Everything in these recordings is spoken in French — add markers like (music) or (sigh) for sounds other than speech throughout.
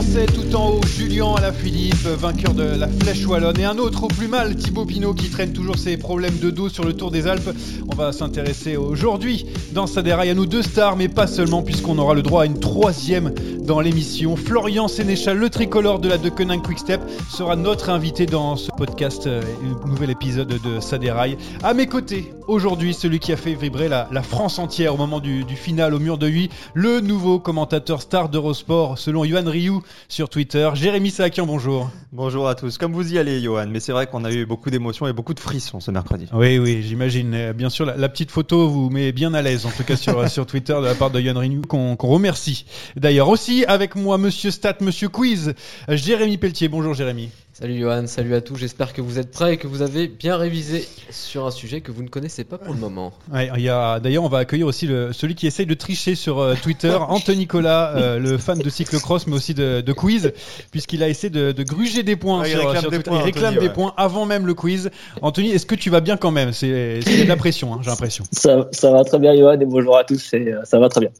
Français tout en haut, Julien Alaphilippe, vainqueur de la Flèche Wallonne, et un autre au plus mal, Thibaut Pinot, qui traîne toujours ses problèmes de dos sur le Tour des Alpes. On va s'intéresser aujourd'hui dans sa déraille à nous deux stars, mais pas seulement, puisqu'on aura le droit à une troisième dans l'émission. Florian Sénéchal, le tricolore de la Deceuninck Quickstep, sera notre invité dans ce podcast, euh, nouvel épisode de Saderail. À mes côtés, aujourd'hui, celui qui a fait vibrer la, France entière au moment du, final au mur de Huy, le nouveau commentateur star d'Eurosport, selon Yohan Ryu sur Twitter. Jérémy Sakian, bonjour. Bonjour à tous. Comme vous y allez, Johan, mais c'est vrai qu'on a eu beaucoup d'émotions et beaucoup de frissons ce mercredi. Oui, oui, j'imagine. Euh, Bien sûr, la, la petite photo vous met bien à l'aise, en tout cas sur, (laughs) sur Twitter, de la part de Yohan Ryu, qu'on qu'on remercie. D'ailleurs, aussi avec moi, monsieur Stat, monsieur Quiz, Jérémy Pelletier. Bonjour, Jérémy. Salut Johan, salut à tous, j'espère que vous êtes prêts et que vous avez bien révisé sur un sujet que vous ne connaissez pas pour le moment. Ouais, il y a, d'ailleurs, on va accueillir aussi le, celui qui essaye de tricher sur euh, Twitter, (laughs) Anthony Nicolas, euh, le fan de cyclocross, mais aussi de, de quiz, puisqu'il a essayé de, de gruger des points Ah, il sur, réclame sur des Twitter. points, il réclame Anthony, des ouais. points avant même le quiz. Anthony, est-ce que tu vas bien quand même? C'est c'est de la pression, hein, j'ai l'impression. Ça, ça va très bien, Johan, et bonjour à tous, et, euh, ça va très bien.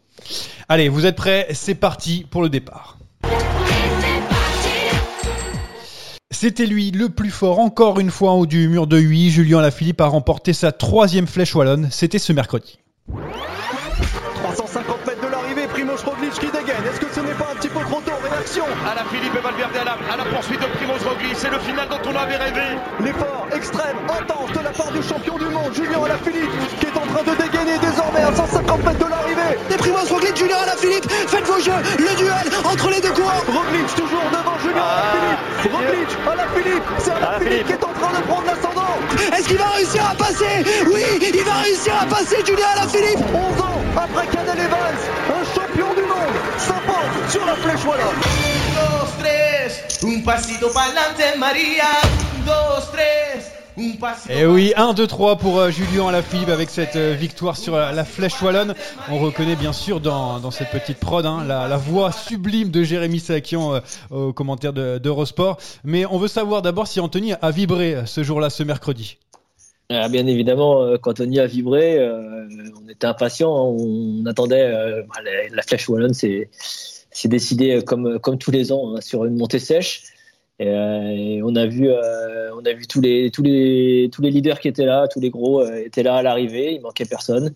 Allez, vous êtes prêts? C'est parti pour le départ. C'était lui, le plus fort, encore une fois en haut du mur de Huy. Julien Lafilippe a remporté sa troisième flèche wallonne. C'était ce mercredi. Réaction À la Philippe et Valverde à la, à la poursuite de Primoz Roglic, c'est le final dont on avait rêvé. L'effort extrême, intense de la part du champion du monde, Julien Alaphilippe, qui est en train de dégainer désormais à 150 mètres de l'arrivée. Et Primoz Roglic, Julien Alaphilippe, faites vos jeux, le duel entre les deux coureurs. Roglic toujours devant Julien Alaphilippe. Roglic, Alaphilippe, c'est Alaphilippe qui est en train de prendre l'ascendant. Est-ce qu'il va réussir à passer? Oui, il va réussir à passer, Julien Alaphilippe. 11 ans après Canel Evans, un champion du monde, sur la flèche wallonne. Dos, tres, un pasito pa'lante Maria. Dos, tres, un pasito. Et Eh oui, 1, 2, 3 pour euh, Julien Alaphilippe avec cette euh, victoire sur euh, la flèche wallonne. On reconnaît bien sûr dans, dans cette petite prod hein, la, la voix sublime de Jérémy Sakian euh, au commentaire de- d'Eurosport. Mais on veut savoir d'abord si Anthony a vibré ce jour-là, ce mercredi. Ah, bien évidemment, quand Tony a vibré, euh, on était impatients, hein, on attendait euh, bah, la, la flèche wallonne, c'est c'est décidé euh, comme comme tous les ans hein, sur une montée sèche. Euh, on a vu euh, on a vu tous les tous les tous les leaders qui étaient là, tous les gros euh, étaient là à l'arrivée, il manquait personne.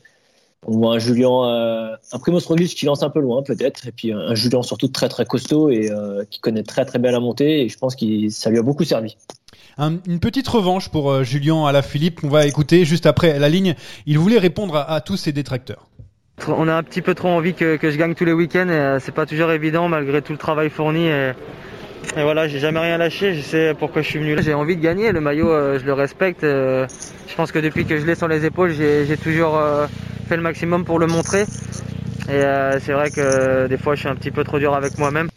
On voit un Julien, euh, un Primoz Roglic qui lance un peu loin peut-être, et puis un, un Julien surtout très très costaud et euh, qui connaît très très bien la montée. Et je pense que ça lui a beaucoup servi. Un- une petite revanche pour euh, Julien Alaphilippe qu'on va écouter juste après la ligne. Il voulait répondre à, à tous ses détracteurs. On a un petit peu trop envie que, je gagne tous les week-ends et euh, c'est pas toujours évident malgré tout le travail fourni. Et, Et voilà, j'ai jamais rien lâché, je sais pourquoi je suis venu là. J'ai envie de gagner, le maillot, euh, je le respecte. euh, je pense que depuis que je l'ai sur les épaules, j'ai toujours fait le maximum pour le montrer. Et c'est vrai que des fois, je suis un petit peu trop dur avec moi-même.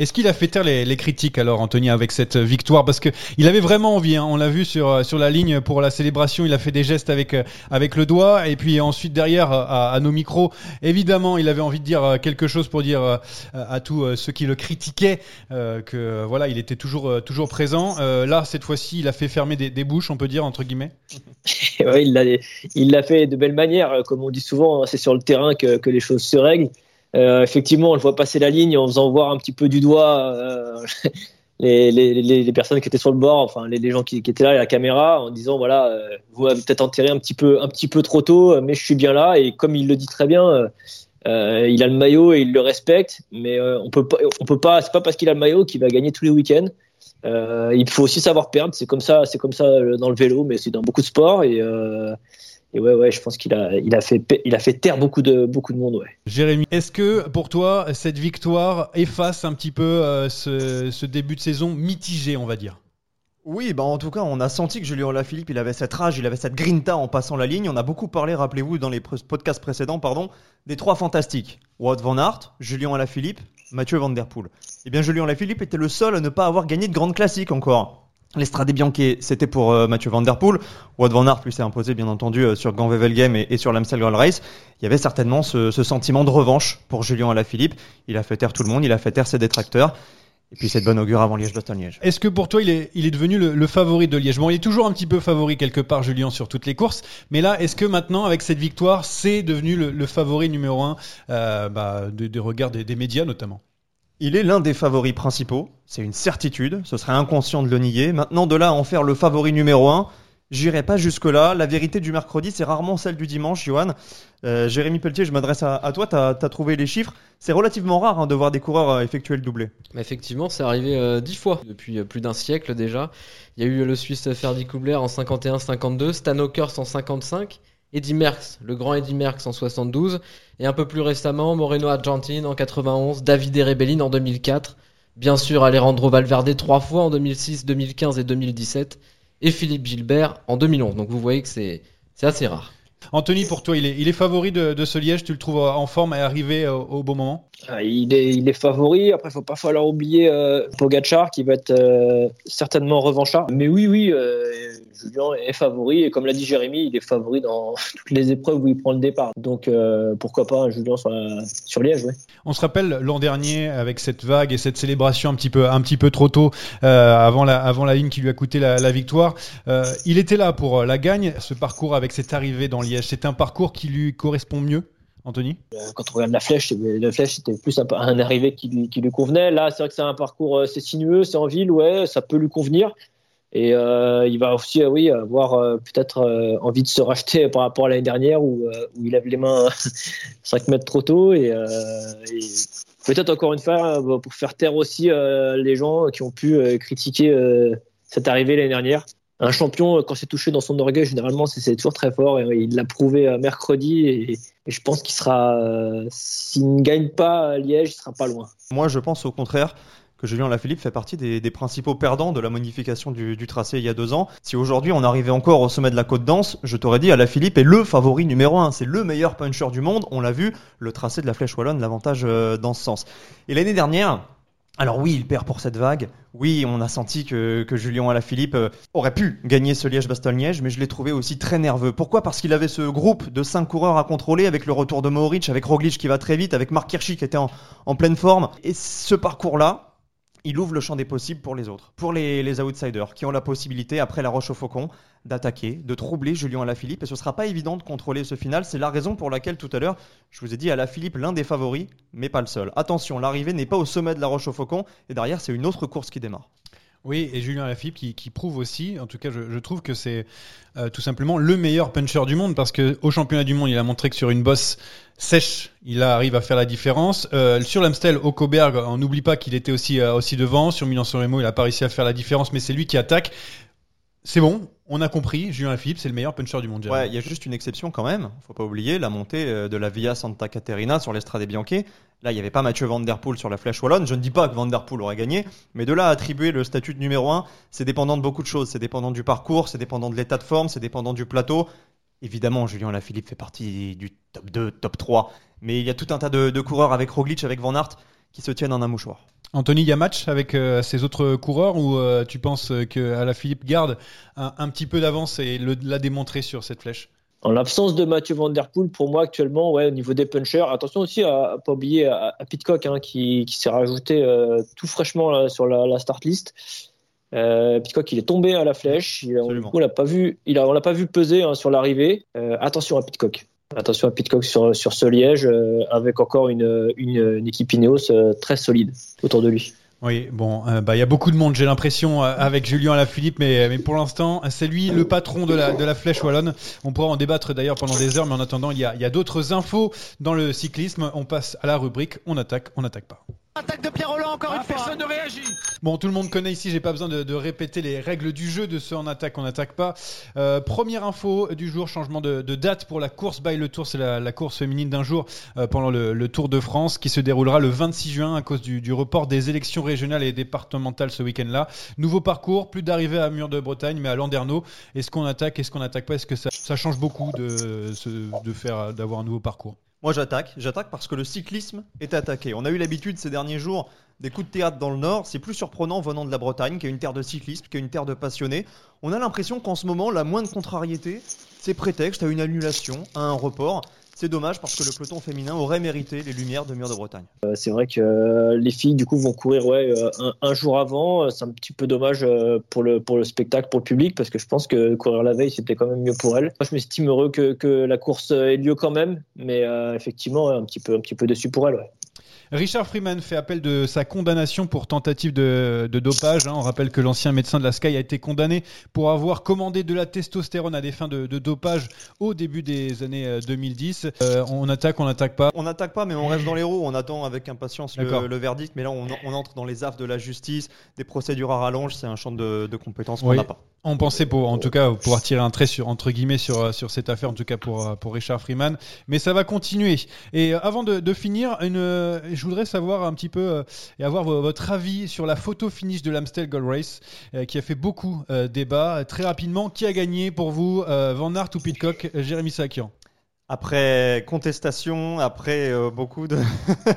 Est-ce qu'il a fait taire les, les critiques alors, Anthony, avec cette victoire? Parce que il avait vraiment envie. hein. On l'a vu sur euh, sur la ligne pour la célébration. Il a fait des gestes avec euh, avec le doigt et puis ensuite derrière euh, à, nos micros, évidemment, il avait envie de dire euh, quelque chose pour dire euh, à tous euh, ceux qui le critiquaient euh, que euh, voilà, il était toujours euh, toujours présent. Euh, là, cette fois-ci, il a fait fermer des, des bouches, on peut dire entre guillemets. (laughs) Ouais, il l'a il l'a fait de belle manière. Euh, Comme on dit souvent, hein, c'est sur le terrain que, que les choses se règlent. Euh, effectivement, on le voit passer la ligne en faisant voir un petit peu du doigt euh, (laughs) les, les, les, personnes qui étaient sur le bord, enfin les, gens qui, étaient là, et la caméra, en disant voilà, euh, vous m'avez peut-être enterré un petit peu un petit peu trop tôt, mais je suis bien là. Et comme il le dit très bien. euh, euh, il a le maillot et il le respecte, mais euh, on peut pas, peut pas, c'est pas parce qu'il a le maillot qu'il va gagner tous les week-ends. Il faut aussi savoir perdre, c'est comme ça, c'est comme ça dans le vélo, mais c'est dans beaucoup de sports et, et ouais, ouais, je pense qu'il a, il a fait, il a fait taire beaucoup de, beaucoup de monde, ouais. Jérémy, est-ce que pour toi cette victoire efface un petit peu euh, ce, ce début de saison mitigé, on va dire? Oui, bah en tout cas, on a senti que Julien Lafilippe, il avait cette rage, il avait cette grinta en passant la ligne. On a beaucoup parlé, rappelez-vous, dans les pr- podcasts précédents, pardon, des trois fantastiques. Wout van Aert, Julien Alaphilippe, Mathieu Van Der Poel. Eh bien, Julien Alaphilippe était le seul à ne pas avoir gagné de grande classique encore. L'Estrade Bianchi, c'était pour euh, Mathieu Van Der Poel. Wout van Aert, lui, s'est imposé, bien entendu, euh, sur Gand-Wevelgem et, et sur l'Amstel Gold Race. Il y avait certainement ce, ce sentiment de revanche pour Julien Alaphilippe. Il a fait taire tout le monde, il a fait taire ses détracteurs. Et puis, c'est de bonne augure avant Liège-Bastogne-Liège. Est-ce que pour toi, il est, il est devenu le, le favori de Liège? Bon, il est toujours un petit peu favori quelque part, Julien, sur toutes les courses. Mais là, est-ce que maintenant, avec cette victoire, c'est devenu le, le favori numéro un euh, bah, des des regards des, des médias notamment? Il est l'un des favoris principaux, c'est une certitude, ce serait inconscient de le nier. Maintenant, de là à en faire le favori numéro un, j'irai pas jusque-là. La vérité du mercredi, c'est rarement celle du dimanche, Johan. Euh, Jérémy Pelletier, je m'adresse à, toi, tu as, trouvé les chiffres. C'est relativement rare hein, de voir des coureurs euh, effectuer le doublé. Effectivement, c'est arrivé euh, dix fois depuis plus d'un siècle déjà. Il y a eu le Suisse Ferdi Kubler en 51-52, Stan Ockers en 55, Eddy Merckx, le grand Eddy Merckx en 72, et un peu plus récemment Moreno Argentine en 91, David Erebellin en 2004, bien sûr Alejandro Valverde trois fois en 2006, 2015 et 2017, et Philippe Gilbert en 2011. Donc vous voyez que c'est assez rare. Anthony, pour toi, il est, il est favori de, de ce Liège Tu le trouves en forme et arrivé au, au bon moment? Ah, Il est, il est favori. Après, faut pas falloir oublier euh, Pogacar qui va être euh, certainement revanchard. Mais oui, oui, euh, Julien est favori. Et comme l'a dit Jérémy, il est favori dans (laughs) toutes les épreuves où il prend le départ. Donc euh, pourquoi pas un Julien sur, Liège, ouais. On se rappelle l'an dernier avec cette vague et cette célébration un petit peu, un petit peu trop tôt euh, avant, la, avant la ligne qui lui a coûté la, la victoire. Euh, il était là pour euh, la gagne. Ce parcours avec cette arrivée dans Liège, c'est un parcours qui lui correspond mieux, Anthony? Euh, Quand on regarde la flèche, c'est- la flèche c'était plus un, un arrivé qui lui, convenait. Là, c'est vrai que c'est un parcours, euh, c'est sinueux, c'est en ville, ouais, ça peut lui convenir. Et euh, il va aussi, euh, oui, avoir euh, peut-être euh, envie de se racheter par rapport à l'année dernière où, euh, il lève les mains (laughs) 5 mètres trop tôt. Et, euh, et peut-être encore une fois euh, pour faire taire aussi euh, les gens qui ont pu euh, critiquer euh, cette arrivée l'année dernière. Un champion, euh, quand c'est touché dans son orgueil, généralement, c'est toujours très fort. Il l'a prouvé euh, mercredi. Et, je pense qu'il sera, euh, s'il ne gagne pas à Liège, il sera pas loin. Moi, je pense au contraire que Julien Lafilippe fait partie des, principaux perdants de la modification du, tracé il y a deux ans. Si aujourd'hui on arrivait encore au sommet de la côte d'Anse, je t'aurais dit Alaphilippe est le favori numéro un, c'est le meilleur puncher du monde. On l'a vu, le tracé de la Flèche Wallonne, l'avantage dans ce sens. Et l'année dernière, alors oui, il perd pour cette vague. Oui, on a senti que, que Julien Alaphilippe euh, aurait pu gagner ce Liège-Bastogne-Liège, mais je l'ai trouvé aussi très nerveux. Pourquoi? Parce qu'il avait ce groupe de cinq coureurs à contrôler, avec le retour de Mohoric, avec Roglic qui va très vite, avec Marc Hirschi qui était en, en pleine forme. Et ce parcours-là, il ouvre le champ des possibles pour les autres, pour les, les outsiders, qui ont la possibilité, après la Roche au Faucon, d'attaquer, de troubler Julien Alaphilippe. Et ce sera pas évident de contrôler ce final. C'est la raison pour laquelle tout à l'heure, je vous ai dit Alaphilippe, l'un des favoris, mais pas le seul. Attention, l'arrivée n'est pas au sommet de la Roche au Faucon, et derrière, c'est une autre course qui démarre. Oui, et Julien Lafilippe qui, prouve aussi, en tout cas je, trouve que c'est euh, tout simplement le meilleur puncher du monde parce que au championnat du monde il a montré que sur une bosse sèche il arrive à faire la différence. Euh, sur l'Amstel au on n'oublie pas qu'il était aussi, euh, aussi devant, sur Milan-San Remo il a pas réussi à faire la différence mais c'est lui qui attaque. C'est bon, on a compris, Julien Philippe, c'est le meilleur puncher du monde. Ouais, il y a juste une exception quand même, faut pas oublier, la montée euh, de la Via Santa Caterina sur l'Estrade Bianchi. Là, il n'y avait pas Mathieu Van Der Poel sur la flèche wallonne. Je ne dis pas que Van Der Poel aurait gagné, mais de là à attribuer le statut de numéro 1, c'est dépendant de beaucoup de choses. C'est dépendant du parcours, c'est dépendant de l'état de forme, c'est dépendant du plateau. Évidemment, Julien Lafilippe fait partie du top 2, top 3, mais il y a tout un tas de, de coureurs avec Roglic, avec Van Aert, qui se tiennent en un mouchoir. Anthony, il y a match avec euh, ces autres coureurs ou euh, tu penses que Philippe garde un, un petit peu d'avance et l'a démontré sur cette flèche? En l'absence de Mathieu Van Der Poel, pour moi actuellement, ouais, au niveau des punchers, attention aussi à, pas oublier à, Pitcock hein, qui, qui s'est rajouté euh, tout fraîchement là, sur la, la, start list. Euh, Pitcock, il est tombé à la flèche. Il, on l'a pas vu, il a, on l'a pas vu peser hein, sur l'arrivée. Euh, attention à Pitcock. Attention à Pitcock sur, sur ce liège, euh, avec encore une, une, équipe Ineos euh, très solide autour de lui. Oui, bon, euh, bah il y a beaucoup de monde, j'ai l'impression, avec Julien Alaphilippe, mais mais pour l'instant, c'est lui le patron de la de la flèche wallonne. On pourra en débattre d'ailleurs pendant des heures, mais en attendant, il y a il y a d'autres infos dans le cyclisme. On passe à la rubrique on attaque, on n'attaque pas. Attaque de Pierre Roland encore une fois. Personne ne réagit. Bon, tout le monde connaît ici, j'ai pas besoin de, de, répéter les règles du jeu de ce en attaque, on n'attaque pas. Euh, première info du jour, changement de, de, date pour la course by le Tour, c'est la, la, course féminine d'un jour euh, pendant le, le, Tour de France qui se déroulera le 26 juin à cause du, du report des élections régionales et départementales ce week-end-là. Nouveau parcours, plus d'arrivée à Mur de Bretagne, mais à Landerneau. Est-ce qu'on attaque, est-ce qu'on n'attaque pas Est-ce que ça, ça, change beaucoup de, de faire d'avoir un nouveau parcours? Moi j'attaque, j'attaque parce que le cyclisme est attaqué. On a eu l'habitude ces derniers jours des coups de théâtre dans le nord, c'est plus surprenant venant de la Bretagne, qui est une terre de cyclisme, qui est une terre de passionnés. On a l'impression qu'en ce moment, la moindre contrariété, c'est prétexte à une annulation, à un report. C'est dommage parce que le peloton féminin aurait mérité les lumières de Mur de Bretagne. Euh, c'est vrai que euh, les filles du coup vont courir ouais, euh, un, jour avant. C'est un petit peu dommage pour le, pour le spectacle, pour le public, parce que je pense que courir la veille c'était quand même mieux pour elles. Moi je m'estime heureux que, que la course ait lieu quand même, mais effectivement un petit peu, un petit peu déçu pour elles. Richard Freeman fait appel de sa condamnation pour tentative de, de dopage. Hein. On rappelle que l'ancien médecin de la Sky a été condamné pour avoir commandé de la testostérone à des fins de, de dopage au début des années 2010. Euh, on attaque, on n'attaque pas. On n'attaque pas, mais on reste dans les roues. On attend avec impatience le, le, verdict. Mais là, on, on, entre dans les affres de la justice, des procédures à rallonge. C'est un champ de, de compétences qu'on n'a oui. pas. On pensait pour, en tout cas, pouvoir tirer un trait sur entre guillemets sur sur cette affaire, en tout cas pour pour Richard Freeman. Mais ça va continuer. Et avant de, de finir, une, je voudrais savoir un petit peu euh, et avoir votre avis sur la photo finish de l'Amstel Gold Race, euh, qui a fait beaucoup euh, débat. Très rapidement, qui a gagné pour vous, Van Aert ou Pitcock, Jérémy Sakian? Après contestation, après euh, beaucoup de,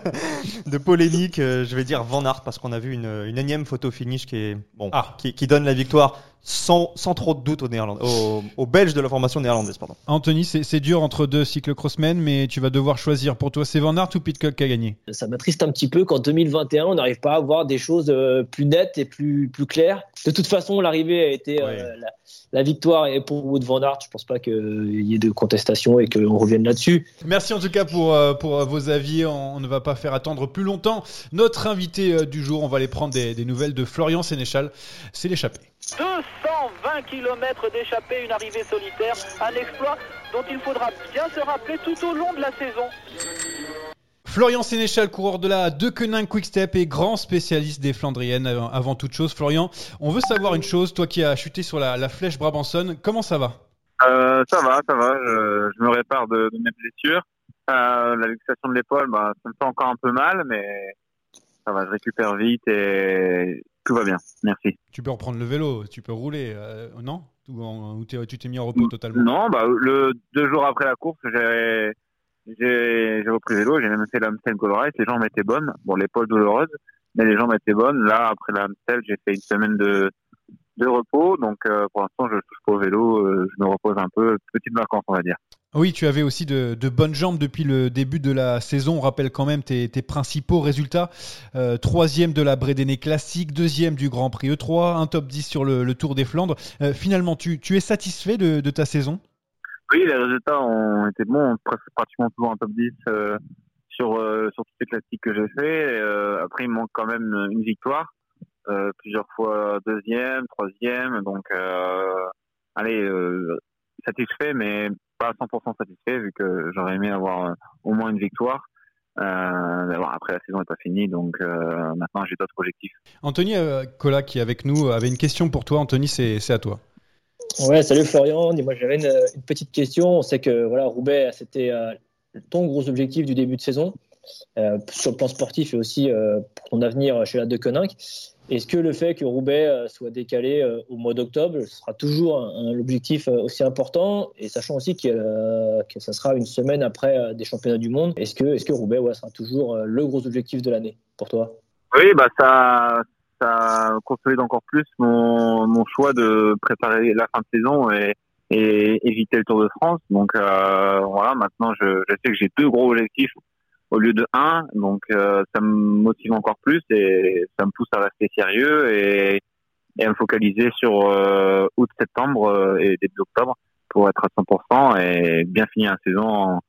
(laughs) de polémiques, euh, je vais dire Van Aert parce qu'on a vu une, une, énième photo finish qui est bon, ah. qui, qui, donne la victoire sans, sans trop de doute aux, Néerlandais, aux, aux Belges de la formation néerlandaise. Pardon. Anthony, c'est dur entre deux cyclocrossmen, mais tu vas devoir choisir. Pour toi, c'est Van Aert ou Pitcock qui a gagné? Ça m'attriste un petit peu qu'en 2021, on n'arrive pas à avoir des choses euh, plus nettes et plus, plus claires. De toute façon, l'arrivée a été ouais. la, la, victoire est pour Wood Van Aert. Je pense pas qu'il y ait de contestation et qu'on revienne là-dessus. Merci en tout cas pour, euh, pour vos avis. On ne va pas faire attendre plus longtemps notre invité euh, du jour. On va aller prendre des, des nouvelles de Florian Sénéchal. C'est l'échappée. 220 km d'échappée, une arrivée solitaire, un exploit dont il faudra bien se rappeler tout au long de la saison. Florian Sénéchal, coureur de la Deceuninck Quick-Step et grand spécialiste des Flandriennes avant toute chose. Florian, on veut savoir une chose, toi qui as chuté sur la, la flèche Brabanson, comment ça va? Euh, Ça va, ça va, je, je me répare de, de mes blessures. Euh, la luxation de l'épaule, bah, ça me fait encore un peu mal, mais ça va, je récupère vite et tout va bien. Merci. Tu peux reprendre le vélo, tu peux rouler, euh, non? Ou, tu t'es mis en repos totalement? Non, bah, le, deux jours après la course, j'ai repris le vélo, j'ai même fait l'Amstel Gold Race, les jambes étaient bonnes. Bon, l'épaule douloureuse, mais les jambes étaient bonnes. Là, après l'Amstel, j'ai fait une semaine de, de repos, donc euh, pour l'instant, je touche pas au vélo, euh, je me repose un peu, petite vacances, on va dire. Oui, tu avais aussi de, bonnes jambes depuis le début de la saison. On rappelle quand même tes, principaux résultats. Euh, troisième de la Bredene Classique, deuxième du Grand Prix E3, un top 10 sur le, Tour des Flandres. Euh, finalement, tu, es satisfait de, ta saison? Oui, les résultats ont été bons, pratiquement toujours un top 10 euh, sur, sur toutes les classiques que j'ai fait. Après, il manque quand même une victoire. plusieurs fois deuxième, troisième. Donc, allez, satisfait, mais pas 100% satisfait vu que j'aurais aimé avoir euh, au moins une victoire. Euh, après la saison n'est pas finie, donc euh, maintenant j'ai d'autres objectifs. Anthony euh, Cola qui est avec nous avait une question pour toi. Anthony, c'est à toi. Ouais, salut Florian. Dis-moi, j'avais une, une, petite question. On sait que voilà, Roubaix, c'était euh, ton gros objectif du début de saison, euh, sur le plan sportif et aussi euh, pour ton avenir chez la De Koninck. Est-ce que le fait que Roubaix euh, soit décalé euh, au mois d'octobre sera toujours un, un objectif euh, aussi important? Et sachant aussi que, ça sera une semaine après des championnats du monde, est-ce que, Roubaix sera toujours le gros objectif de l'année pour toi? Oui, bah ça, ça consolide encore plus mon, choix de préparer la fin de saison et, éviter le Tour de France. Donc voilà, maintenant je sais que j'ai deux gros objectifs au lieu de un, donc euh, ça me motive encore plus et ça me pousse à rester sérieux et, et à me focaliser sur euh, août-septembre euh, et début octobre pour être à 100% et bien finir la saison en,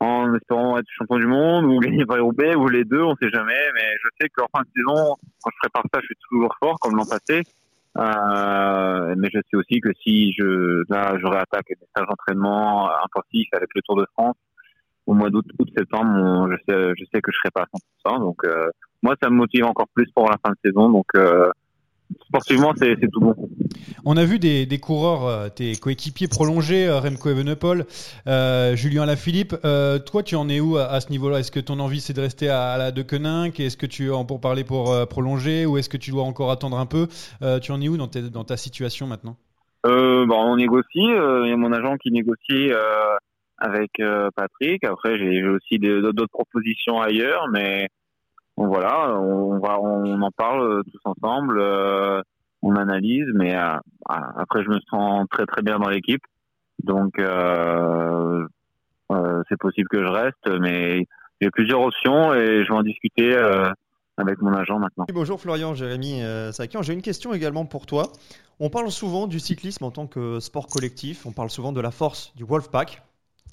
en espérant être champion du monde ou gagner Paris-Roubaix ou les deux, on sait jamais. Mais je sais qu'en fin de saison, quand je prépare ça, je suis toujours fort comme l'an passé. Euh, mais je sais aussi que si je là, je réattaque des stages d'entraînement intensifs avec le Tour de France au mois d'août, août, septembre, je sais, je sais que je serai pas à 100%. Donc euh, moi, ça me motive encore plus pour la fin de saison. Donc euh, sportivement, c'est tout bon. On a vu des, des coureurs, euh, tes coéquipiers prolongés, Remco Evenepoel, euh, Julien Lafilippe. Euh, toi, tu en es où à, à ce niveau-là? Est-ce que ton envie, c'est de rester à, à la De Est-ce que tu en pour parler pour euh, prolonger? Ou est-ce que tu dois encore attendre un peu? Tu en es où dans, tes- dans ta situation maintenant? Bon, on négocie. Il y a mon agent qui négocie avec euh, Patrick. Après, j'ai aussi d'autres propositions ailleurs, mais voilà, on en parle tous ensemble. euh, on analyse, mais euh, après, je me sens très très bien dans l'équipe, donc c'est possible que je reste, mais j'ai plusieurs options et je vais en discuter avec mon agent maintenant. Bonjour Florian, Jérémy Sakian. J'ai une question également pour toi. On parle souvent du cyclisme en tant que sport collectif, on parle souvent de la force du Wolfpack.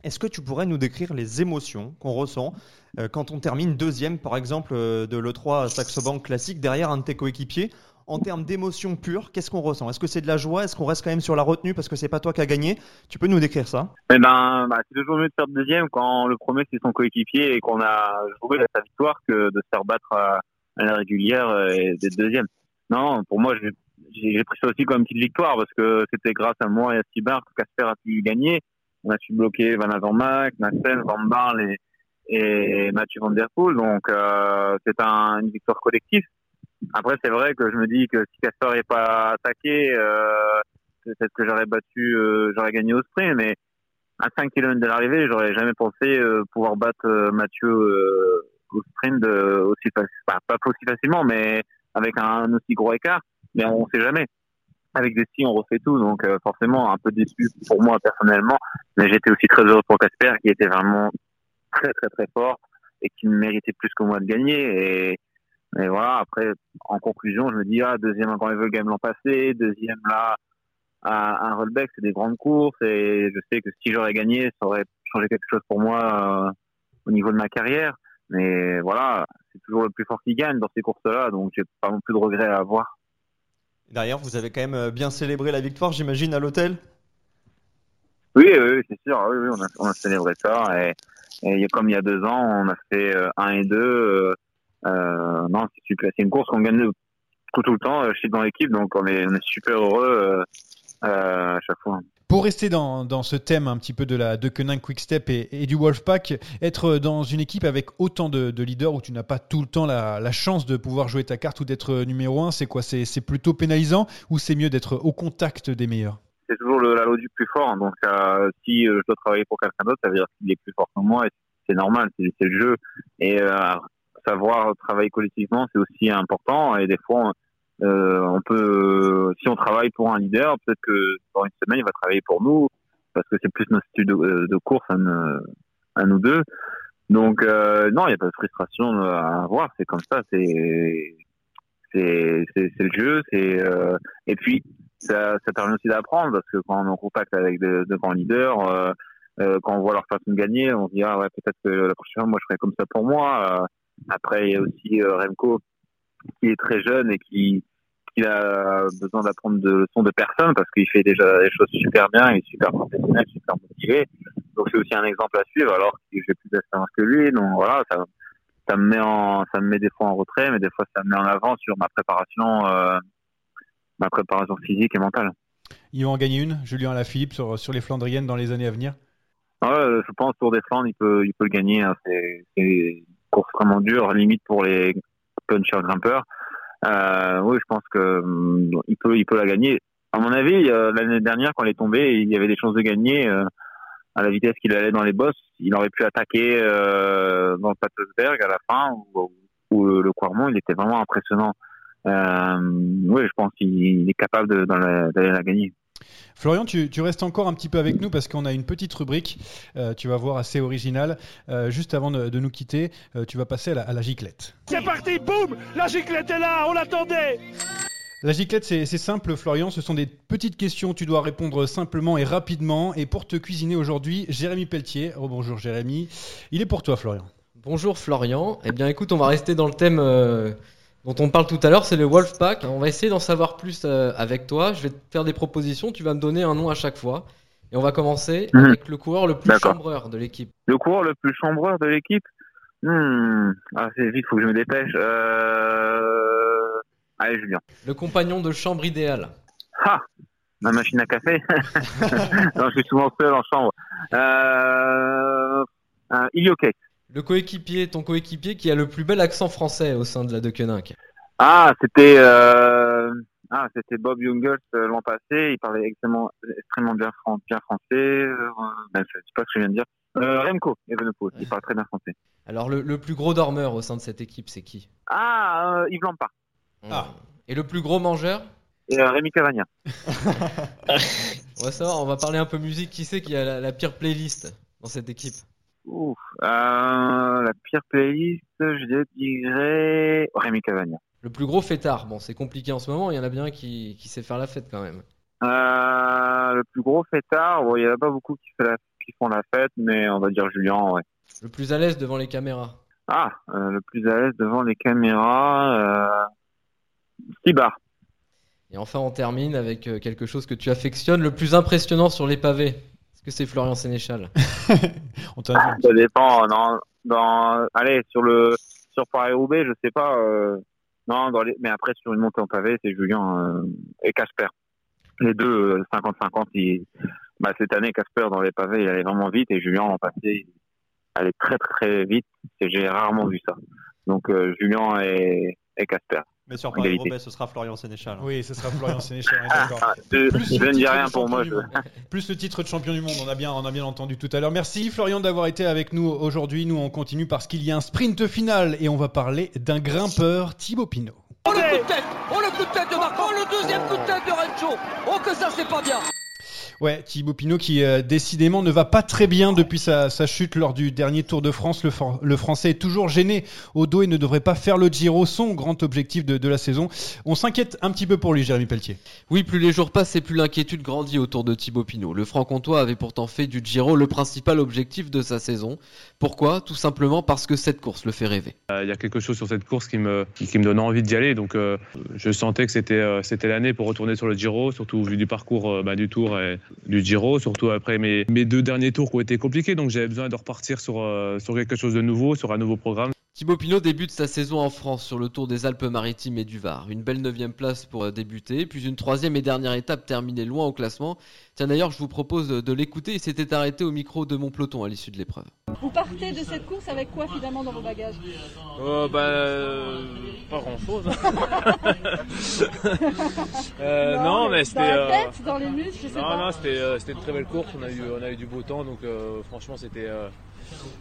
Est-ce que tu pourrais nous décrire les émotions qu'on ressent euh, quand on termine deuxième, par exemple, euh, de l'E3 Saxo Bank classique derrière un de tes coéquipiers? En termes d'émotions pures, qu'est-ce qu'on ressent? Est-ce que c'est de la joie? Est-ce qu'on reste quand même sur la retenue parce que c'est pas toi qui as gagné? Tu peux nous décrire ça? Eh ben, bah, c'est toujours mieux de faire deuxième quand le premier c'est son coéquipier et qu'on a joué à sa victoire que de se faire battre à, à la régulière et d'être deuxième. Non, pour moi, j'ai j'ai pris ça aussi comme une petite victoire parce que c'était grâce à moi et à Stibar que Casper a pu gagner. On a su bloquer Van Avermaet, Nassen, Van Barle et, et Mathieu Van Der Poel. Donc, euh, c'est un, une victoire collective. Après, c'est vrai que je me dis que si Casper n'est pas attaqué, euh, peut-être que j'aurais battu, euh, j'aurais gagné au sprint, mais à 5 km de l'arrivée, j'aurais jamais pensé euh, pouvoir battre euh, Mathieu euh, au sprint aussi pas, pas aussi facilement, mais avec un, aussi gros écart. Mais on sait jamais. Avec des si, on refait tout, donc euh, forcément un peu déçu pour moi personnellement, mais j'étais aussi très heureux pour Casper qui était vraiment très très très fort et qui méritait plus que moi de gagner. Et, et voilà, après, en conclusion, je me dis, ah, deuxième à Grand Level Game l'an passé, deuxième là à un rollback, c'est des grandes courses et je sais que si j'aurais gagné, ça aurait changé quelque chose pour moi euh, au niveau de ma carrière. Mais voilà, c'est toujours le plus fort qui gagne dans ces courses-là, donc j'ai pas non plus de regrets à avoir. Derrière, vous avez quand même euh, bien célébré la victoire, j'imagine, à l'hôtel? Oui, oui, c'est sûr. Oui, on a, on a célébré ça. Et, comme il y a deux ans, on a fait euh, un et deux. Euh, euh, non, c'est super. C'est une course qu'on gagne tout, le temps. Je suis dans l'équipe, donc on est, on est super heureux euh, euh, à chaque fois. Pour rester dans, ce thème un petit peu de la de Koenig Quickstep et, du Wolfpack, être dans une équipe avec autant de, de leaders où tu n'as pas tout le temps la, chance de pouvoir jouer ta carte ou d'être numéro un, c'est quoi? C'est plutôt pénalisant ou c'est mieux d'être au contact des meilleurs? C'est toujours la loi du plus fort. Donc euh, si je dois travailler pour quelqu'un d'autre, ça veut dire qu'il est plus fort que moi et c'est normal, c'est le jeu. Et euh, savoir travailler collectivement, c'est aussi important. Et des fois, on, euh, on peut, si on travaille pour un leader, peut-être que dans une semaine, il va travailler pour nous parce que c'est plus notre style de, de course à, nous, à, nous deux. Donc euh, non, il n'y a pas de frustration à avoir. C'est comme ça. C'est c'est le jeu. C'est euh, et puis ça, ça permet aussi d'apprendre parce que quand on est en contact avec de, de grands leaders, euh, euh, quand on voit leur façon de gagner, on se dit ah ouais peut-être que la prochaine fois moi je ferai comme ça pour moi. après il y a aussi Remco qui est très jeune et qui qui a besoin d'apprendre de leçons de personne parce qu'il fait déjà des choses super bien, il est super professionnel, super motivé. Donc c'est aussi un exemple à suivre alors que j'ai plus d'expérience que lui. Donc voilà, ça, ça me met en, ça me met des fois en retrait, mais des fois ça me met en avant sur ma préparation, euh, ma préparation physique et mentale. Il va en gagner une, Julien Alaphilippe, sur, sur les Flandriennes dans les années à venir? Ouais, je pense Tour des Flandres, il peut, il peut le gagner. hein. C'est c'est une course vraiment dure, limite pour les punchers grimpeurs. Euh, oui, je pense que hum, il peut, il peut la gagner. À mon avis, euh, l'année dernière, quand il est tombé, il y avait des chances de gagner. euh, à la vitesse qu'il allait dans les bosses, il aurait pu attaquer euh, dans le à la fin, où le, le il était vraiment impressionnant. Euh, oui, je pense qu'il il est capable d'aller la gagner. Florian, tu, tu restes encore un petit peu avec nous parce qu'on a une petite rubrique, euh, tu vas voir, assez originale. Euh, juste avant de, de nous quitter, euh, tu vas passer à la, à la giclette. C'est parti, boum La giclette est là, on l'attendait La giclette, c'est c'est simple, Florian. Ce sont des petites questions. Tu dois répondre simplement et rapidement. Et pour te cuisiner aujourd'hui, Jérémy Pelletier. Oh, bonjour, Jérémy. Il est pour toi, Florian. Bonjour Florian. Eh bien écoute, on va rester dans le thème euh, dont on parle tout à l'heure, c'est le Wolfpack. On va essayer d'en savoir plus euh, avec toi. Je vais te faire des propositions, tu vas me donner un nom à chaque fois. Et on va commencer Mhm. avec le coureur le plus chambreur de l'équipe. Le coureur le plus chambreur de l'équipe hmm. ah, C'est vite, faut que je me dépêche. Euh... Allez, Julien. Le compagnon de chambre idéal. Ah Ma machine à café (laughs) (laughs) Non, je suis souvent seul en chambre. Euh... Ilioquet. Le coéquipier, ton coéquipier qui a le plus bel accent français au sein de la Deceuninck. Ah, c'était euh... ah, c'était Bob Jungels euh, l'an passé. Il parlait extrêmement, extrêmement bien, fran- bien français. Euh... Ben, je sais pas ce que je viens de dire. Euh, Remco Evenepoel, il parle très bien français. Alors le, le plus gros dormeur au sein de cette équipe, c'est qui? Ah, Yves Lampard. Ah. Et le plus gros mangeur? Et euh, Rémi Cavagna. (laughs) On va savoir, on va parler un peu musique. Qui c'est qui a la, la pire playlist dans cette équipe? Ouf. Euh, la pire playlist, je dirais Rémi Cavagna. Le plus gros fêtard. Bon, c'est compliqué en ce moment. Il y en a bien un qui, qui sait faire la fête quand même. Euh, le plus gros fêtard, bon, il y en a pas beaucoup qui, fait la- qui font la fête, mais on va dire Julien, ouais. Le plus à l'aise devant les caméras. Ah, euh, le plus à l'aise devant les caméras, euh... Stibar. Et enfin, on termine avec quelque chose que tu affectionnes. Le plus impressionnant sur les pavés. Est-ce que c'est Florian Sénéchal (laughs) On t'a Ah, ça dépend. Dans, dans, allez, sur le, sur Paris-Roubaix, je sais pas, euh, non, dans les, mais après, sur une montée en pavé, c'est Julien euh, et Casper. Les deux, euh, 50-50, ils- bah, cette année, Casper, dans les pavés, il allait vraiment vite et Julien, l'an passé, il allait très, très, très vite. Et j'ai rarement vu ça. Donc, euh, Julien et, et Casper. Mais sur. Paris-Roubaix, ce sera Florian Sénéchal. Oui, ce sera Florian Sénéchal. Ah, je- je ne dis titre rien de pour moi, champion du je- monde. Plus le titre de champion du monde, on a bien, on a bien entendu tout à l'heure. Merci Florian d'avoir été avec nous aujourd'hui. Nous on continue parce qu'il y a un sprint final et on va parler d'un grimpeur, Thibaut Pinot. Oh le coup de tête Oh le coup de tête de Marco Oh le deuxième coup de tête de Rencho Oh que ça c'est pas bien Ouais, Thibaut Pinot qui euh, décidément ne va pas très bien depuis sa, sa chute lors du dernier Tour de France. Le, Français est toujours gêné au dos et ne devrait pas faire le Giro, son grand objectif de, de la saison. On s'inquiète un petit peu pour lui, Jérémy Pelletier. Oui, plus les jours passent et plus l'inquiétude grandit autour de Thibaut Pinot. Le franc-comtois avait pourtant fait du Giro le principal objectif de sa saison. Pourquoi? Tout simplement parce que cette course le fait rêver. Euh, Il y a quelque chose sur cette course qui me, qui, qui me donne envie d'y aller. Donc, euh, je sentais que c'était euh, l'année pour retourner sur le Giro, surtout vu du parcours euh, bah, du Tour et du Giro, surtout après mes, deux derniers tours qui ont été compliqués. Donc, j'avais besoin de repartir sur, euh, sur quelque chose de nouveau, sur un nouveau programme. Thibaut Pinot débute sa saison en France sur le Tour des Alpes-Maritimes et du Var. Une belle neuvième place pour euh, débuter, puis une troisième et dernière étape terminée loin au classement. Tiens d'ailleurs, je vous propose de l'écouter. Il s'était arrêté au micro de mon peloton à l'issue de l'épreuve. Vous partez de cette course avec quoi finalement dans vos bagages? Euh, bah, euh, pas grand chose. (laughs) euh, Non, non, mais dans c'était. la euh, tête, dans les muscles, je sais non, pas. non, c'était euh, c'était une très belle course. On a eu, on a eu du beau temps, donc euh, franchement, c'était euh,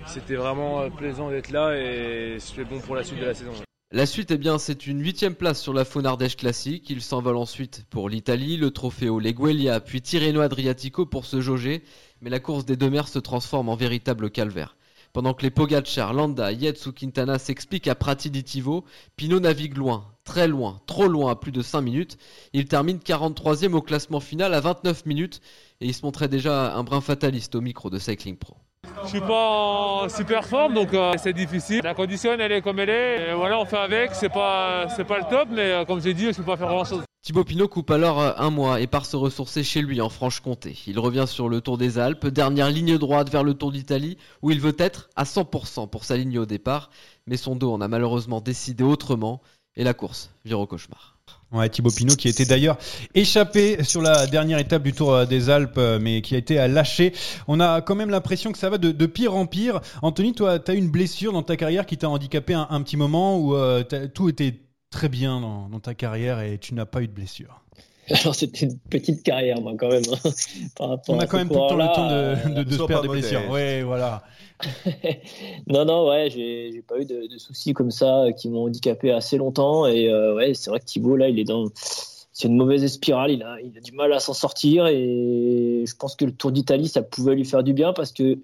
c'était vraiment euh, plaisant d'être là et c'est bon pour la suite de la saison. La suite, eh bien, c'est une huitième place sur la Faune Ardèche classique. Il s'envole ensuite pour l'Italie, le Trofeo Leguelia, puis Tirreno Adriatico pour se jauger. Mais la course des deux mers se transforme en véritable calvaire. Pendant que les Pogacar, Landa, Yates ou Quintana s'expliquent à Prati di Tivo, Pinot navigue loin, très loin, trop loin à plus de 5 minutes. Il termine 43e au classement final à 29 minutes et il se montrait déjà un brin fataliste au micro de Cycling Pro. Je suis pas en super forme, donc euh, c'est difficile. La condition, elle est comme elle est. Voilà, on fait avec. C'est pas, c'est pas le top, mais euh, comme j'ai dit, je peux pas faire grand chose. Thibaut Pinot coupe alors euh, un mois et part se ressourcer chez lui en Franche-Comté. Il revient sur le Tour des Alpes, dernière ligne droite vers le Tour d'Italie, où il veut être à 100% pour s'aligner au départ, mais son dos en a malheureusement décidé autrement, et la course vire au cauchemar. Ouais, Thibaut Pinot qui était d'ailleurs échappé sur la dernière étape du Tour des Alpes, euh, mais qui a été lâché. On a quand même l'impression que ça va de, pire en pire. Anthony, toi, tu as eu une blessure dans ta carrière qui t'a handicapé un, petit moment où euh, tout était très bien dans ta carrière et tu n'as pas eu de blessure? (laughs) Alors c'était une petite carrière, moi, quand même. hein, (laughs) par rapport On a quand même tout le temps le temps de, de, de se pas des blessures. Ouais, voilà. (laughs) Non, non, ouais, j'ai pas eu de, de soucis comme ça euh, qui m'ont handicapé assez longtemps. Et euh, ouais, c'est vrai que Thibaut, là, il est dans. C'est une mauvaise spirale, il a, il a du mal à s'en sortir. Et je pense que le Tour d'Italie, ça pouvait lui faire du bien parce que,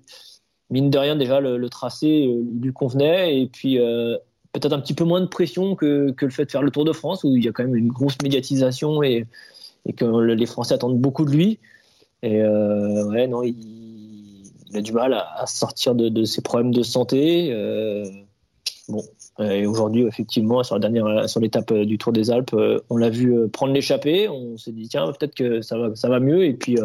mine de rien, déjà, le, le tracé euh, lui convenait. Et puis, euh, peut-être un petit peu moins de pression que, le fait de faire le Tour de France, où il y a quand même une grosse médiatisation et, que le- les Français attendent beaucoup de lui. Et euh, ouais, non, il, a du mal à, sortir de, ses problèmes de santé. euh, bon, et aujourd'hui, effectivement, sur la dernière, sur l'étape euh, du Tour des Alpes, on l'a vu prendre l'échappée. On s'est dit tiens, peut-être que ça va, ça va mieux. Et puis,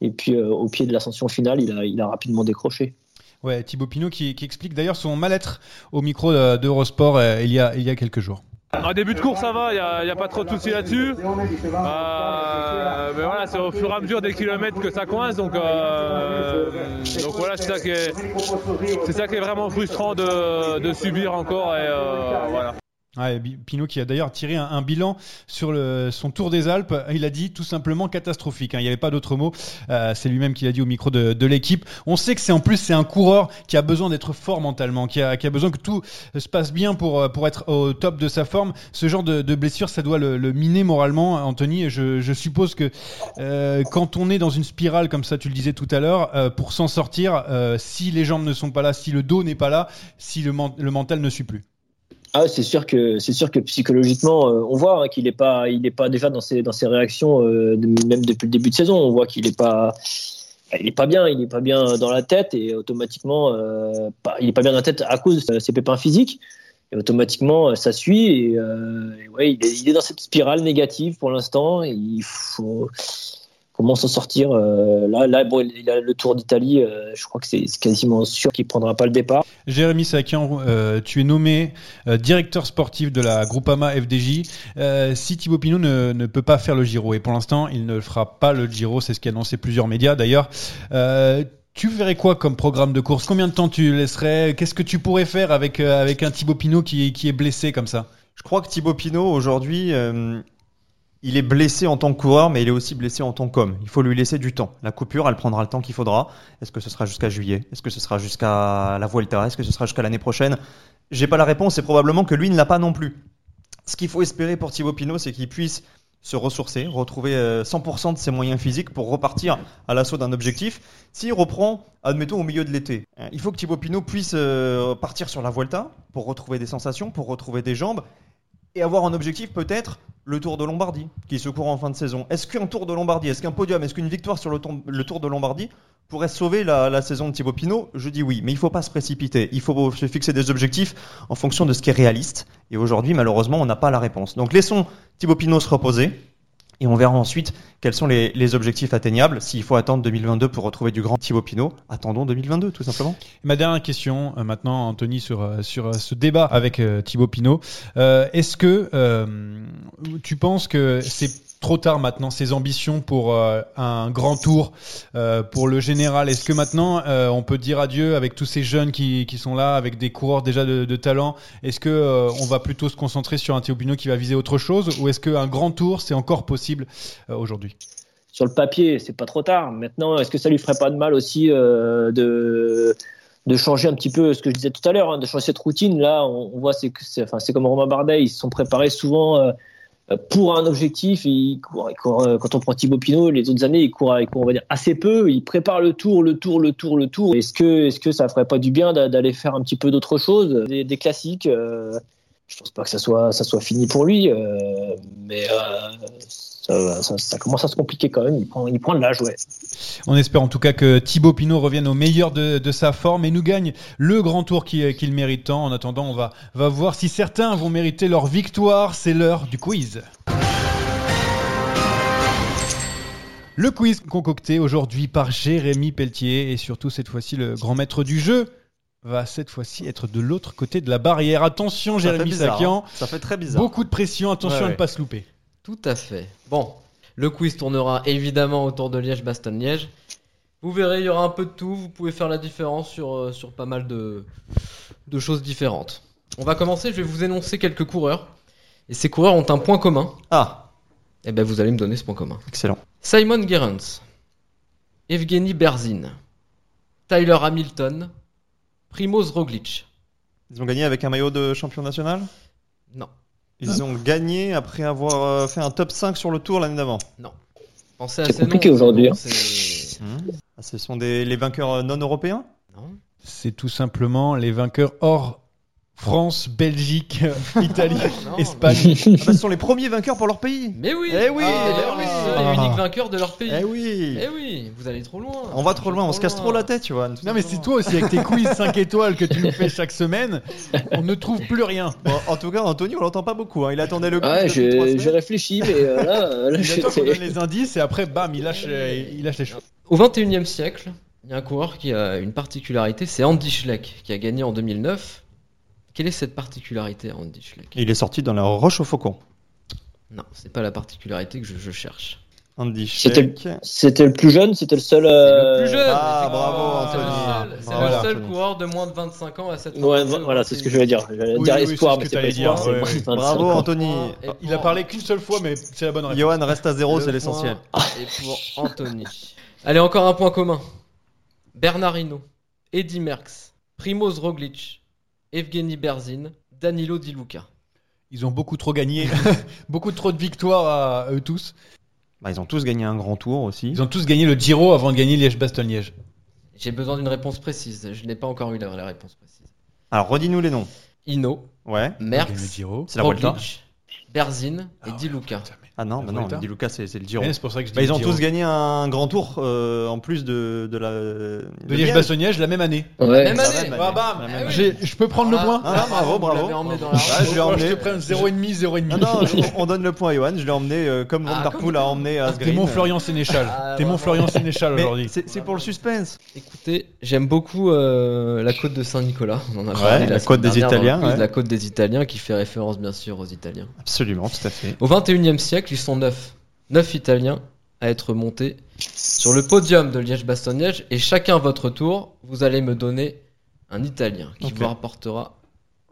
et puis au pied de l'ascension finale, il a rapidement décroché. Ouais, Thibaut Pinot qui, qui explique d'ailleurs son mal-être au micro de- d'Eurosport euh, il, y a, il y a quelques jours. En début de course, ça va, il n'y a, pas trop de soucis là-dessus. Euh, mais voilà, c'est au fur et à mesure des kilomètres que ça coince. Donc, euh, donc voilà, c'est ça, qui est, c'est ça qui est vraiment frustrant de, de subir encore. Et euh, voilà. Bi- Pinot qui a d'ailleurs tiré un, bilan sur le, son Tour des Alpes. Il a dit tout simplement catastrophique. hein. Il n'y avait pas d'autre mot. Euh, c'est lui-même qui l'a dit au micro de, de l'équipe. On sait que c'est en plus c'est un coureur qui a besoin d'être fort mentalement, qui a, qui a besoin que tout se passe bien pour euh, pour être au top de sa forme. Ce genre de, de blessure, ça doit le, le miner moralement, Anthony. Je, je suppose que euh, quand on est dans une spirale comme ça, tu le disais tout à l'heure, euh, pour s'en sortir, euh, si les jambes ne sont pas là, si le dos n'est pas là, si le, le mental ne suit plus. Ah, c'est sûr que c'est sûr que psychologiquement, euh, on voit hein, qu'il n'est pas, il est pas déjà dans ses dans ses réactions, euh, même depuis le début de saison, on voit qu'il est pas, il est pas bien, il est pas bien dans la tête et automatiquement, euh, pas- il est pas bien dans la tête à cause de ses pépins physiques. Et automatiquement, ça suit. Et, ouais, il est, il est dans cette spirale négative pour l'instant. Il faut comment s'en sortir. euh, là, là, bon, il a le Tour d'Italie. euh, je crois que c'est quasiment sûr qu'il prendra pas le départ. Jérémy Sakian, euh, tu es nommé directeur sportif de la Groupama FDJ. Euh, si Thibaut Pinot ne, ne peut pas faire le Giro, et pour l'instant il ne fera pas le Giro, c'est ce qu'annonçaient plusieurs médias d'ailleurs, euh, tu verrais quoi comme programme de course? Combien de temps tu laisserais? Qu'est-ce que tu pourrais faire avec, avec un Thibaut Pinot qui, qui est blessé comme ça? Je crois que Thibaut Pinot, aujourd'hui, euh, il est blessé en tant que coureur, mais il est aussi blessé en tant qu'homme. Il faut lui laisser du temps. La coupure, elle prendra le temps qu'il faudra. Est-ce que ce sera jusqu'à juillet? Est-ce que ce sera jusqu'à la Vuelta? Est-ce que ce sera jusqu'à l'année prochaine? J'ai pas la réponse et probablement que lui ne l'a pas non plus. Ce qu'il faut espérer pour Thibaut Pinot, c'est qu'il puisse se ressourcer, retrouver euh, 100% de ses moyens physiques pour repartir à l'assaut d'un objectif. S'il reprend, admettons, au milieu de l'été, hein, il faut que Thibaut Pinot puisse euh, partir sur la Vuelta pour retrouver des sensations, pour retrouver des jambes et avoir un objectif peut-être le Tour de Lombardie qui se court en fin de saison. Est-ce qu'un Tour de Lombardie, est-ce qu'un podium, est-ce qu'une victoire sur le, tour- de Lombardie pourrait sauver la, la saison de Thibaut Pinot? Je dis oui, mais il faut pas se précipiter. Il faut se fixer des objectifs en fonction de ce qui est réaliste. Et aujourd'hui, malheureusement, on n'a pas la réponse. Donc laissons Thibaut Pinot se reposer. Et on verra ensuite quels sont les, objectifs atteignables. S'il faut attendre 2022 pour retrouver du grand Thibaut Pinot, attendons 2022 tout simplement. Et ma dernière question euh, maintenant, Anthony, sur, euh, sur euh, ce débat avec Thibaut Pinot. Est-ce que tu penses que c'est trop tard maintenant ses ambitions pour euh, un grand tour euh, pour le général. Est-ce que maintenant euh, on peut dire adieu avec tous ces jeunes qui, sont là, avec des coureurs déjà de, talent? Est-ce que on va plutôt se concentrer sur un Pinot qui va viser autre chose ou est-ce qu'un grand tour c'est encore possible aujourd'hui? Sur le papier, c'est pas trop tard. Maintenant, est-ce que ça lui ferait pas de mal aussi de changer un petit peu ce que je disais tout à l'heure, hein, de changer cette routine? Là, on, voit c'est enfin comme Romain Bardet, ils se sont préparés souvent pour un objectif. Ils courent, euh, quand on prend Thibaut Pinot, les autres années, ils courent, ils courent, on va dire assez peu. Ils préparent le tour, le tour, le tour, le tour. Est-ce que est-ce que ça ferait pas du bien d'a- d'aller faire un petit peu d'autre chose, des, des classiques euh, Je pense pas que ça soit fini pour lui, euh, mais euh, ça, commence à se compliquer quand même. Il prend, de l'âge, ouais. On espère en tout cas que Thibaut Pinot revienne au meilleur de, sa forme et nous gagne le grand tour qui- qu'il mérite tant. En attendant, on va, va voir si certains vont mériter leur victoire. C'est l'heure du quiz. Le quiz concocté aujourd'hui par Jérémy Pelletier et surtout cette fois-ci le grand maître du jeu, va cette fois-ci être de l'autre côté de la barrière. Attention, Ça fait Jérémy bizarre, Sakian. hein. Ça fait très bizarre. Beaucoup de pression, attention Ouais, à ne ouais. pas se louper. Tout à fait. Bon, le quiz tournera évidemment autour de Liège-Bastogne-Liège. Vous verrez, il y aura un peu de tout. Vous pouvez faire la différence sur, euh, sur pas mal de, de choses différentes. On va commencer, je vais vous énoncer quelques coureurs. Et ces coureurs ont un point commun. Ah Et ben vous allez me donner ce point commun. Excellent. Simon Gerrans, Evgeny Berzin, Tyler Hamilton, Primoz Roglic. Ils ont gagné avec un maillot de champion national? Non. Ils ont gagné après avoir euh, fait un top 5 sur le tour l'année d'avant? Non. Pensez à C'est ces compliqué noms, aujourd'hui, hein. c'est- Ah, ce sont des, les vainqueurs euh, non européens? C'est tout simplement les vainqueurs hors France, Belgique, (laughs) Italie, Non, Espagne. Ah bah, Ce sont les premiers vainqueurs pour leur pays. Mais oui Eh oui, eh oui. les seuls et uniques vainqueurs de leur pays. Eh oui Eh oui, vous allez trop loin. On va trop loin, on se casse trop la tête, tu vois. Non mais c'est toi aussi avec tes quiz 5 (laughs) étoiles que tu nous fais chaque semaine, on ne trouve plus rien. Bon, en tout cas, Anthony, on l'entend pas beaucoup. hein. Il attendait le coup. Ouais, j'ai j'ai réfléchi, mais euh, là, euh, là Il attend qu'on j'étais. donne les indices et après bam, il lâche, euh, il lâche les choses. Au 21 e siècle, il y a un coureur qui a une particularité, c'est Andy Schleck, qui a gagné en 2009. Quelle est cette particularité à Andy Schleck? Il est sorti dans la Roche au Faucon. Non, c'est pas la particularité que je, je cherche. Andy C'était le, Schleck. c'était le plus jeune, c'était le seul. euh, Le plus jeune Ah, bravo, C'est le Anthony. seul- C'est Voilà, le seul coureur de moins de 25 ans à cette Ouais, voilà, c'est ce que je voulais dire. J'allais Oui, dire oui, espoir, c'est ce mais que c'est pas dire, espoir, ouais. 25 Bravo. Anthony. Et Il a parlé qu'une seule fois, mais c'est la bonne réponse. Johan reste à zéro, c'est l'essentiel. est pour Anthony. (laughs) Allez, encore un point commun. Bernard Hinault, Eddy Merckx, Primoz Roglic, Evgeny Berzin, Danilo Di Luca. Ils ont beaucoup trop gagné, (laughs) beaucoup trop de victoires à eux tous. Bah, ils ont tous gagné un grand tour aussi. Ils ont tous gagné le Giro avant de gagner Liège-Bastogne-Liège. J'ai besoin d'une réponse précise. Je n'ai pas encore eu la, la réponse précise. Alors, redis-nous les noms. Hinault, Ouais. Merckx, Giro. C'est la Volta. Roglic, Berzin et Di Luca. Ah non, bah non. Di Luca, c'est c'est le Giro. Ouais, c'est pour ça que je dis Bah, ils ont Giro. tous gagné un grand tour euh, en plus de, de la. De, De Liège-Bastogne-Liège la même année. Ouais. Même année. même Ah, bam J'ai- Je peux prendre le point Ah, bravo, bravo. l'avez emmené dans la Ah, je l'ai Oh, emmené. Je te prends 0,5, 0,5. Ah non, je- on donne le point à Johan. Je l'ai emmené euh, comme Van Ah, Der comme- Poel a emmené à T'es mon Florian Sénéchal. Ah, T'es mon. Florian Sénéchal Mais aujourd'hui. c'est c'est pour le suspense. Écoutez, j'aime beaucoup euh, la côte de Saint-Nicolas. On en a Ouais, parlé la semaine côte des dernière dans le Italiens, quiz, ouais. La côte des Italiens qui fait référence bien sûr aux Italiens. Absolument, tout à fait. Au 21e siècle, ils sont neuf. Neuf Italiens à être montés sur le podium de Liège-Bastogne-Liège et chacun à votre tour, vous allez me donner un Italien qui vous rapportera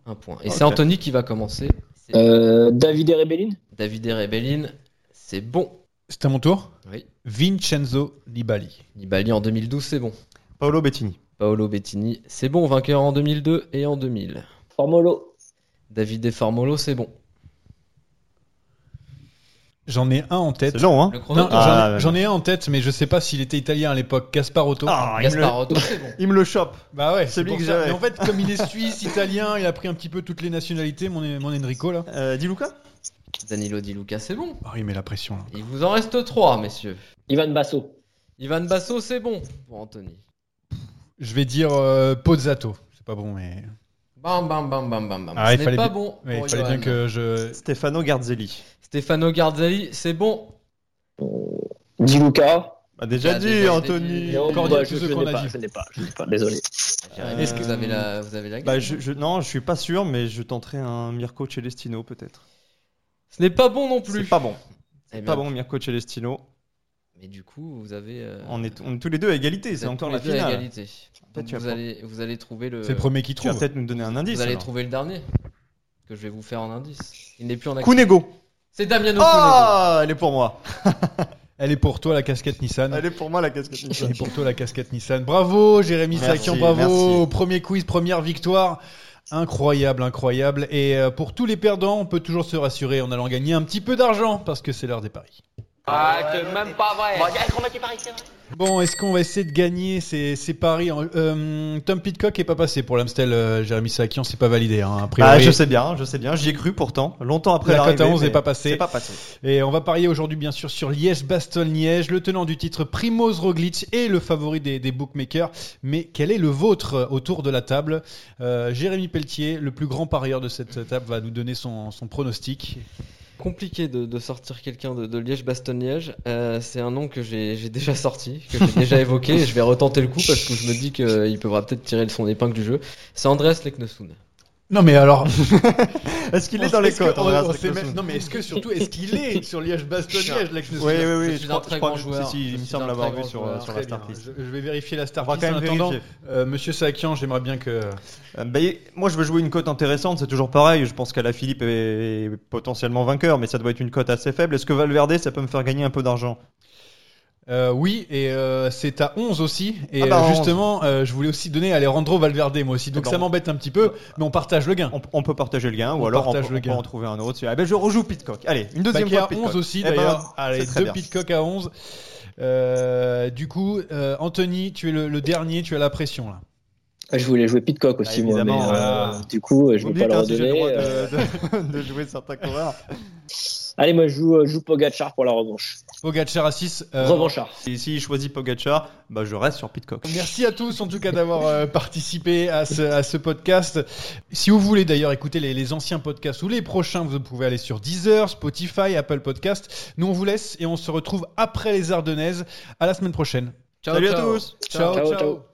un point. Et c'est Anthony qui va commencer. Euh, David et Rebellin David Rebellin, c'est bon. C'est à mon tour? Oui. Vincenzo Nibali. Nibali en 2012, c'est bon. Paolo Bettini. Paolo Bettini, c'est bon. Vainqueur en 2002 et en 2000. Formolo David Formolo, c'est bon. J'en ai un en tête. C'est long, hein Non, j'en ai- Ah, j'en ai un en tête, mais je sais pas s'il était italien à l'époque. Gasparotto. Ah, il me le- Gasparotto, c'est bon. (laughs) Il me le chope. Bah ouais, C'est c'est lui pour que ça. j'avais. Mais en fait, comme il est (laughs) suisse, italien, il a pris un petit peu toutes les nationalités, mon, mon Enrico là. Euh, Di Luca? Danilo Di Luca, c'est bon. Ah, il met la pression là. Il vous en reste trois, messieurs. Ivan Basso Ivan Basso, c'est bon pour Anthony. Je vais dire euh, Pozzato. C'est pas bon, mais. Bam, bam, bam, bam, bam, bam. Ah, Ce il n'est fallait pas bien- bon Ouais, pour il fallait bien Johan. que je. Stefano Garzelli. Stefano Garzelli, c'est bon. Di Luca Bah, déjà Ah, dit, déjà, Anthony. déjà Encore bah, je, je qu'on n'ai a pas, dit. je n'ai pas, je n'ai pas, désolé. Est-ce que vous avez la, vous avez la Bah, gagne je, je- non, je suis pas sûr, mais je tenterai un Mirko Celestino peut-être. Ce n'est pas bon non plus. C'est pas bon. Eh C'est bien, pas bon, Mirko Celestino. Mais du coup, vous avez. euh, On est, on est tous les deux à égalité, c'est encore tous la les deux à finale. égalité. Donc tu vous vas allez, vous allez trouver le. C'est le premier qui Tu vas trouve. peut-être nous donner un indice. Vous allez alors. trouver le dernier. Que je vais vous faire en indice. Il n'est plus en activité. Kunego. C'est Damiano Ah, elle est pour moi. (laughs) Elle est pour toi la casquette Nissan. Elle est pour moi la casquette Elle Nissan. est pour toi la casquette Nissan. Bravo Jérémy Sakian, bravo. merci. Premier quiz, première victoire. Incroyable, incroyable. Et euh, pour tous les perdants, on peut toujours se rassurer en allant gagner un petit peu d'argent parce que c'est l'heure des paris. Ah, c'est même pas vrai. Bon, est-ce qu'on va essayer de gagner ces, ces paris euh, Tom Pitcock est pas passé pour l'Amstel, euh, Jérémy Sakian, c'est pas validé. Hein, a priori. Ah, je sais bien, je sais bien, j'y ai cru pourtant, longtemps après La cote à l'arrivée, 11 n'est pas passée. C'est pas passé. Et on va parier aujourd'hui bien sûr sur Liège-Bastogne-Liège, le tenant du titre Primoz Roglic et le favori des, des bookmakers. Mais quel est le vôtre euh, autour de la table? Euh, Jérémy Pelletier, le plus grand parieur de cette table, va nous donner son, son pronostic. Compliqué de, sortir quelqu'un de, Liège-Bastogne-Liège. Euh, c'est un nom que j'ai déjà sorti, que j'ai déjà évoqué. je vais retenter le coup parce que je me dis qu'il pourra peut-être tirer son épingle du jeu. C'est Andrés Leknessoun. Non mais alors. (laughs) est-ce qu'il est dans les même- Non mais est-ce que surtout est-ce qu'il est (laughs) sur Liège-Bastogne-Liège Leknessoun Oui, oui, oui. Je Je suis crois, un très je grand joueur. si, si, Je il me semble l'avoir vu sur, la list. Je, je vais vérifier la list. quand En attendant, euh, Monsieur Sakian, j'aimerais bien que. Euh, bah, moi, je veux jouer une cote intéressante. C'est toujours pareil. Je pense qu'Alaphilippe est potentiellement vainqueur, mais ça doit être une cote assez faible. Est-ce que Valverde, ça peut me faire gagner un peu d'argent? Euh, oui, et euh, c'est à 11 aussi. Et Ah bah, euh, 11. justement, euh, je voulais aussi donner à Alejandro Valverde, moi aussi. Donc ça m'embête un petit peu, mais on partage le gain. on, on peut partager le gain, On ou alors on, peut- le on peut gain. en trouver un autre. Ah ben, je rejoue Pitcock. Allez, une deuxième Paquet fois à Pitcock. 11 aussi, Eh ben, d'ailleurs. Allez, deux bien. Pitcock à 11. Euh, du coup, euh, Anthony, tu es le, le dernier, tu as la pression là. Ah, Je voulais jouer Pitcock aussi, Ah, moi, mais euh, du coup, je ne vais pas le si droit de, de- (laughs) de jouer certains coureurs. (laughs) Allez, moi, je joue, euh, je joue Pogacar pour la revanche. Pogacar à 6. euh, Revanchard. Et s'il choisit Pogacar, bah, je reste sur Pitcock. Merci à tous en tout cas d'avoir euh, participé à ce, à ce podcast. Si vous voulez d'ailleurs écouter les, les anciens podcasts ou les prochains, vous pouvez aller sur Deezer, Spotify, Apple Podcast. Nous on vous laisse et on se retrouve après les Ardennaises. À la semaine prochaine. Ciao, Salut à tous. ciao. Ciao, ciao. ciao.